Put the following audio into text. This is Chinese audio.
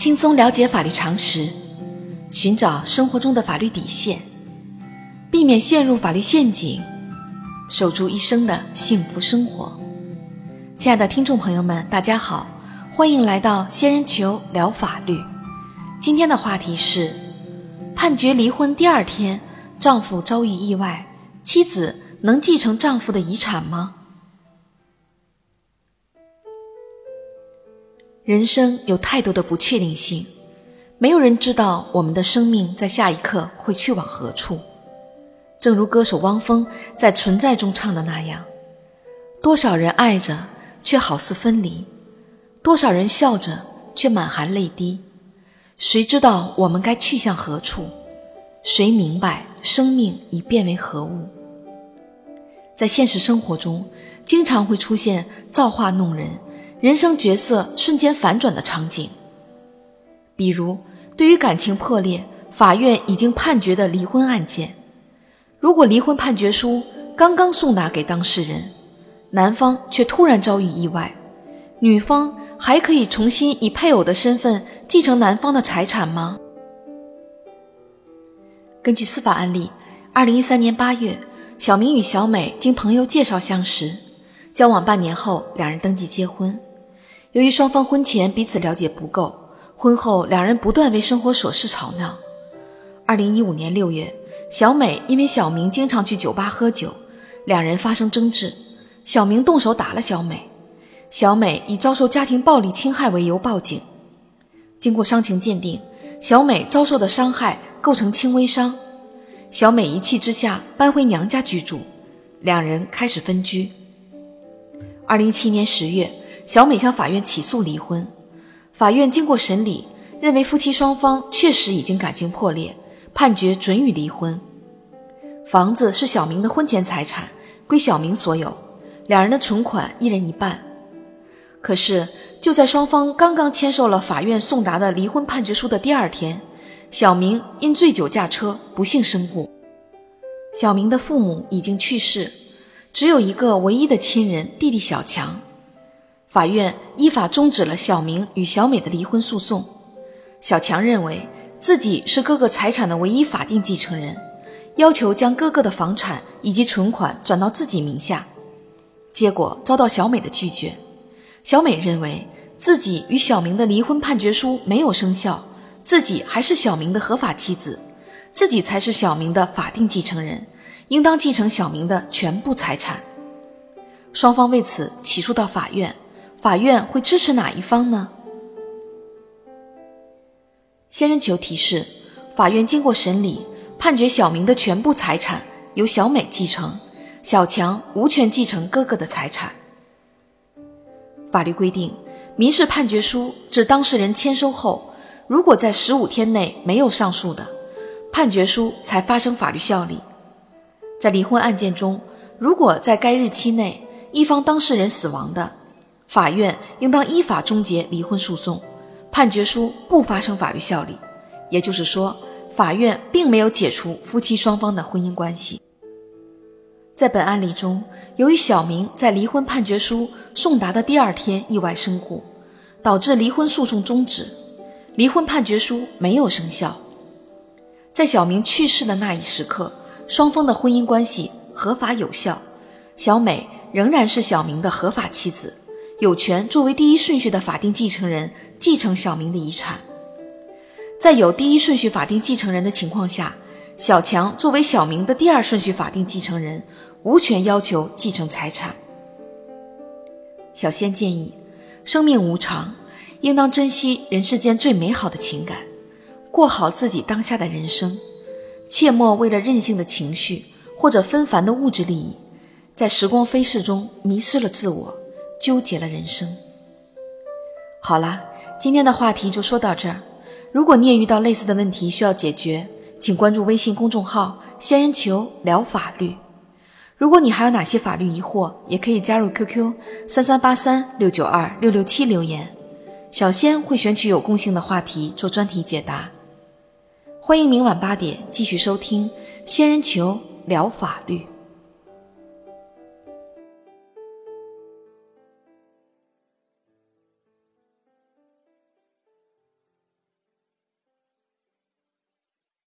轻松了解法律常识，寻找生活中的法律底线，避免陷入法律陷阱，守住一生的幸福生活。亲爱的听众朋友们，大家好，欢迎来到仙人球聊法律。今天的话题是：判决离婚第二天，丈夫遭遇意外，妻子能继承丈夫的遗产吗？人生有太多的不确定性，没有人知道我们的生命在下一刻会去往何处。正如歌手汪峰在《存在》中唱的那样：“多少人爱着，却好似分离；多少人笑着，却满含泪滴。谁知道我们该去向何处？谁明白生命已变为何物？”在现实生活中，经常会出现造化弄人。人生角色瞬间反转的场景，比如对于感情破裂，法院已经判决的离婚案件，如果离婚判决书刚刚送达给当事人，男方却突然遭遇意外，女方还可以重新以配偶的身份继承男方的财产吗？根据司法案例，二零一三年八月，小明与小美经朋友介绍相识，交往半年后，两人登记结婚。由于双方婚前彼此了解不够，婚后两人不断为生活琐事吵闹。二零一五年六月，小美因为小明经常去酒吧喝酒，两人发生争执，小明动手打了小美，小美以遭受家庭暴力侵害为由报警。经过伤情鉴定，小美遭受的伤害构成轻微伤，小美一气之下搬回娘家居住，两人开始分居。二零一七年十月。小美向法院起诉离婚，法院经过审理，认为夫妻双方确实已经感情破裂，判决准予离婚。房子是小明的婚前财产，归小明所有，两人的存款一人一半。可是就在双方刚刚签收了法院送达的离婚判决书的第二天，小明因醉酒驾车不幸身故。小明的父母已经去世，只有一个唯一的亲人弟弟小强。法院依法终止了小明与小美的离婚诉讼。小强认为自己是哥哥财产的唯一法定继承人，要求将哥哥的房产以及存款转到自己名下，结果遭到小美的拒绝。小美认为自己与小明的离婚判决书没有生效，自己还是小明的合法妻子，自己才是小明的法定继承人，应当继承小明的全部财产。双方为此起诉到法院。法院会支持哪一方呢？仙人球提示：法院经过审理，判决小明的全部财产由小美继承，小强无权继承哥哥的财产。法律规定，民事判决书至当事人签收后，如果在十五天内没有上诉的，判决书才发生法律效力。在离婚案件中，如果在该日期内一方当事人死亡的，法院应当依法终结离婚诉讼，判决书不发生法律效力。也就是说，法院并没有解除夫妻双方的婚姻关系。在本案例中，由于小明在离婚判决书送达的第二天意外身故，导致离婚诉讼终止，离婚判决书没有生效。在小明去世的那一时刻，双方的婚姻关系合法有效，小美仍然是小明的合法妻子。有权作为第一顺序的法定继承人继承小明的遗产，在有第一顺序法定继承人的情况下，小强作为小明的第二顺序法定继承人，无权要求继承财产。小仙建议，生命无常，应当珍惜人世间最美好的情感，过好自己当下的人生，切莫为了任性的情绪或者纷繁的物质利益，在时光飞逝中迷失了自我。纠结了人生。好啦，今天的话题就说到这儿。如果你也遇到类似的问题需要解决，请关注微信公众号“仙人球聊法律”。如果你还有哪些法律疑惑，也可以加入 QQ 三三八三六九二六六七留言，小仙会选取有共性的话题做专题解答。欢迎明晚八点继续收听“仙人球聊法律”。